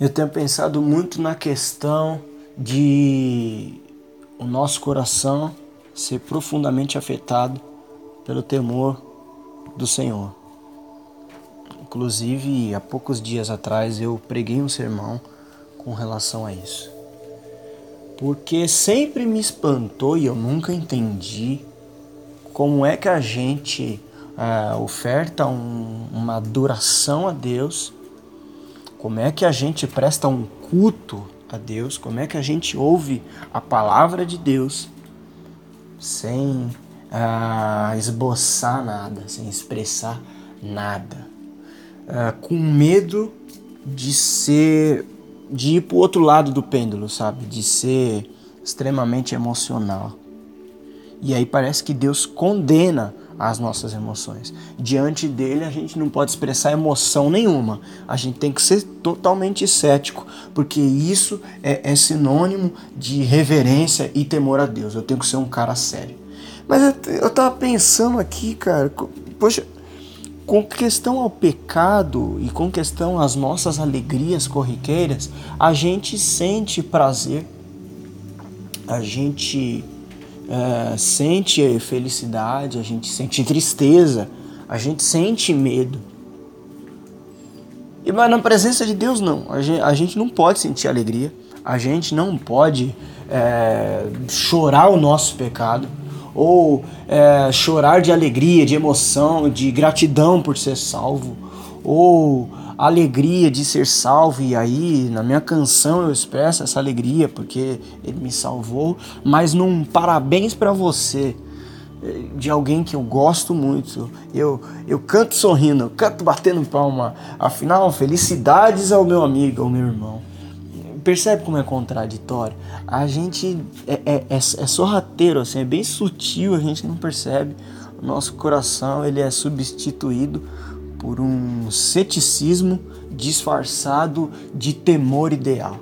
Eu tenho pensado muito na questão de o nosso coração ser profundamente afetado pelo temor do Senhor. Inclusive, há poucos dias atrás eu preguei um sermão com relação a isso. Porque sempre me espantou e eu nunca entendi como é que a gente uh, oferta um, uma adoração a Deus como é que a gente presta um culto a Deus, como é que a gente ouve a palavra de Deus sem ah, esboçar nada, sem expressar nada, ah, com medo de ser, de ir para o outro lado do pêndulo, sabe? De ser extremamente emocional. E aí parece que Deus condena as nossas emoções. Diante dele, a gente não pode expressar emoção nenhuma. A gente tem que ser totalmente cético, porque isso é, é sinônimo de reverência e temor a Deus. Eu tenho que ser um cara sério. Mas eu, eu tava pensando aqui, cara, poxa, com questão ao pecado e com questão às nossas alegrias corriqueiras, a gente sente prazer, a gente é, sente felicidade, a gente sente tristeza, a gente sente medo. E mas na presença de Deus não, a gente, a gente não pode sentir alegria, a gente não pode é, chorar o nosso pecado ou é, chorar de alegria, de emoção, de gratidão por ser salvo, ou alegria de ser salvo, e aí na minha canção eu expresso essa alegria porque ele me salvou, mas num parabéns para você de alguém que eu gosto muito. Eu, eu canto sorrindo, eu canto batendo palma. Afinal, felicidades ao meu amigo, ao meu irmão. Percebe como é contraditório? A gente é, é, é, é sorrateiro, assim, é bem sutil, a gente não percebe. O nosso coração ele é substituído por um ceticismo disfarçado de temor ideal.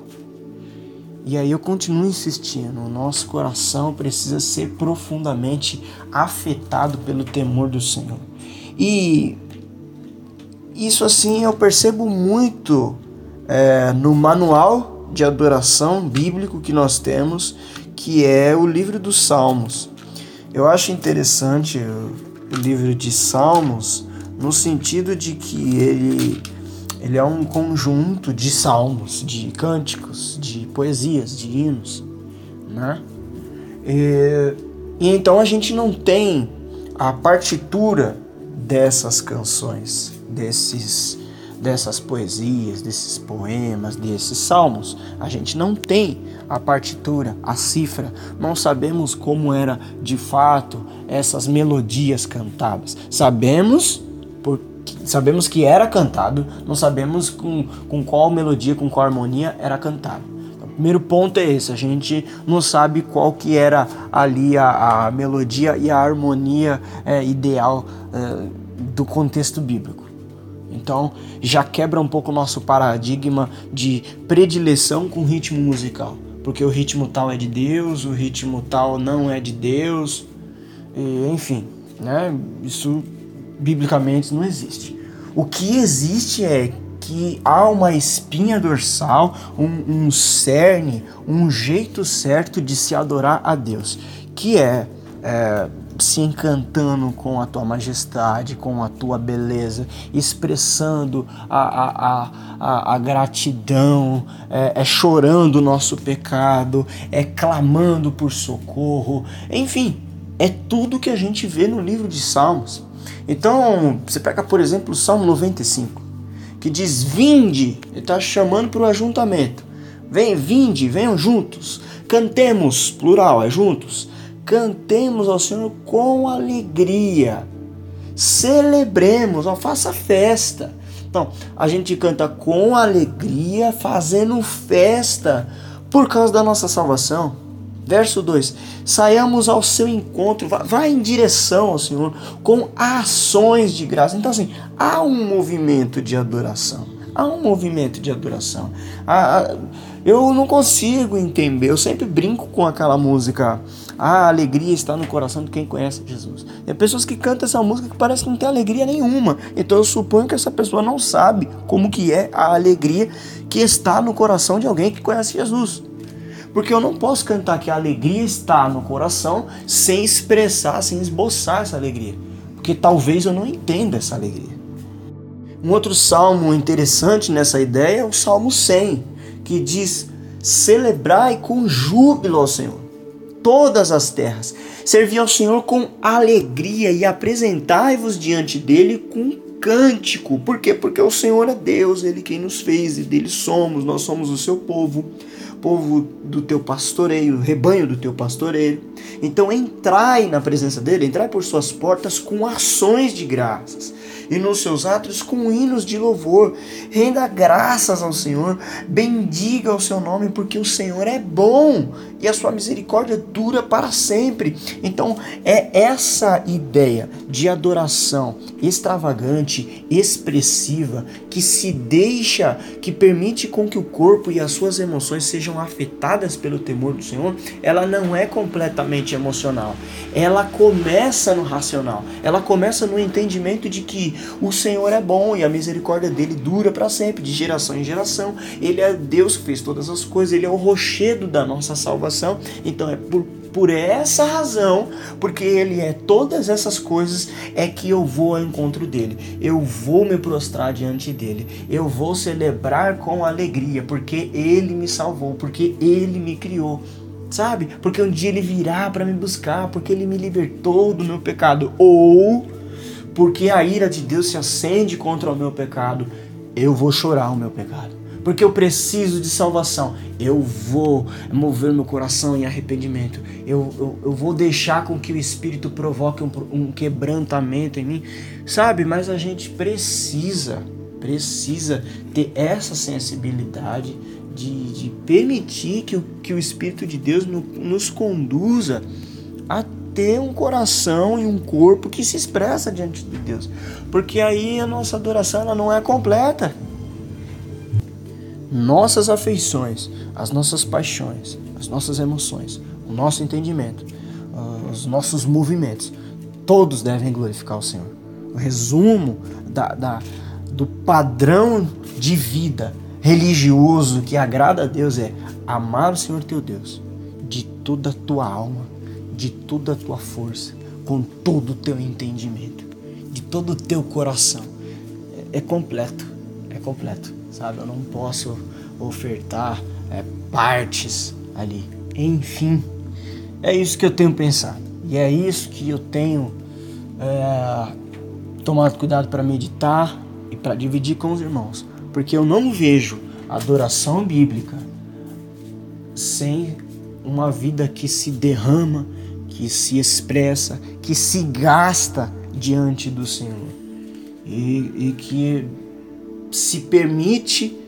E aí eu continuo insistindo, o nosso coração precisa ser profundamente afetado pelo temor do Senhor. E isso assim eu percebo muito é, no manual de adoração bíblico que nós temos, que é o livro dos Salmos. Eu acho interessante o livro de Salmos no sentido de que ele, ele é um conjunto de salmos, de cânticos, de poesias, de hinos, né? E, e então a gente não tem a partitura dessas canções, desses dessas poesias, desses poemas, desses salmos. A gente não tem a partitura, a cifra, não sabemos como era de fato essas melodias cantadas. Sabemos sabemos que era cantado, não sabemos com, com qual melodia, com qual harmonia era cantado. Então, o primeiro ponto é esse, a gente não sabe qual que era ali a, a melodia e a harmonia é, ideal é, do contexto bíblico. Então já quebra um pouco o nosso paradigma de predileção com ritmo musical. Porque o ritmo tal é de Deus, o ritmo tal não é de Deus, e, enfim, né? Isso biblicamente não existe. O que existe é que há uma espinha dorsal, um, um cerne, um jeito certo de se adorar a Deus, que é, é se encantando com a tua majestade, com a tua beleza, expressando a, a, a, a gratidão, é, é, chorando o nosso pecado, é clamando por socorro, enfim, é tudo que a gente vê no livro de Salmos. Então, você pega, por exemplo, o Salmo 95, que diz: Vinde, ele está chamando para o ajuntamento. Vem, vinde, venham juntos. Cantemos, plural, é juntos. Cantemos ao Senhor com alegria. Celebremos, ó, faça festa. Então, a gente canta com alegria, fazendo festa por causa da nossa salvação. Verso 2: Saiamos ao seu encontro, vá em direção ao Senhor com ações de graça. Então, assim, há um movimento de adoração, Há um movimento de adoração. Ah, eu não consigo entender. Eu sempre brinco com aquela música. A alegria está no coração de quem conhece Jesus. Tem pessoas que cantam essa música que parece que não tem alegria nenhuma. Então eu suponho que essa pessoa não sabe como que é a alegria que está no coração de alguém que conhece Jesus. Porque eu não posso cantar que a alegria está no coração sem expressar, sem esboçar essa alegria. Porque talvez eu não entenda essa alegria. Um outro salmo interessante nessa ideia é o Salmo 100, que diz: Celebrai com júbilo ao Senhor todas as terras, servi ao Senhor com alegria e apresentai-vos diante dele com cântico. Por quê? Porque o Senhor é Deus, ele quem nos fez e dele somos, nós somos o seu povo povo do teu pastoreio, rebanho do teu pastoreio. Então entrai na presença dele, entrai por suas portas com ações de graças e nos seus atos com hinos de louvor. Renda graças ao Senhor, bendiga o seu nome, porque o Senhor é bom e a sua misericórdia dura para sempre. Então é essa ideia de adoração extravagante, expressiva, que se deixa, que permite com que o corpo e as suas emoções sejam afetadas pelo temor do Senhor, ela não é completamente emocional. Ela começa no racional. Ela começa no entendimento de que o Senhor é bom e a misericórdia dele dura para sempre, de geração em geração. Ele é Deus que fez todas as coisas, ele é o rochedo da nossa salvação. Então é por por essa razão, porque ele é todas essas coisas, é que eu vou ao encontro dele. Eu vou me prostrar diante dele. Eu vou celebrar com alegria, porque ele me salvou, porque ele me criou sabe? Porque um dia ele virá para me buscar, porque ele me libertou do meu pecado, ou porque a ira de Deus se acende contra o meu pecado, eu vou chorar o meu pecado. Porque eu preciso de salvação. Eu vou mover meu coração em arrependimento. Eu, eu, eu vou deixar com que o Espírito provoque um, um quebrantamento em mim. Sabe? Mas a gente precisa, precisa ter essa sensibilidade de, de permitir que o, que o Espírito de Deus no, nos conduza a ter um coração e um corpo que se expressa diante de Deus. Porque aí a nossa adoração ela não é completa. Nossas afeições, as nossas paixões, as nossas emoções, o nosso entendimento, ah, os nossos movimentos, todos devem glorificar o Senhor. O resumo da, da, do padrão de vida religioso que agrada a Deus é amar o Senhor teu Deus de toda a tua alma, de toda a tua força, com todo o teu entendimento, de todo o teu coração. É, é completo, é completo, sabe? Eu não posso ofertar é, partes ali. Enfim, é isso que eu tenho pensado. E é isso que eu tenho é, tomado cuidado para meditar e para dividir com os irmãos. Porque eu não vejo adoração bíblica sem uma vida que se derrama que se expressa, que se gasta diante do Senhor e, e que se permite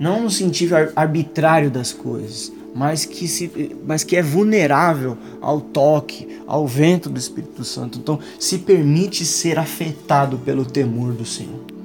não no sentido arbitrário das coisas, mas que, se, mas que é vulnerável ao toque, ao vento do Espírito Santo. Então, se permite ser afetado pelo temor do Senhor.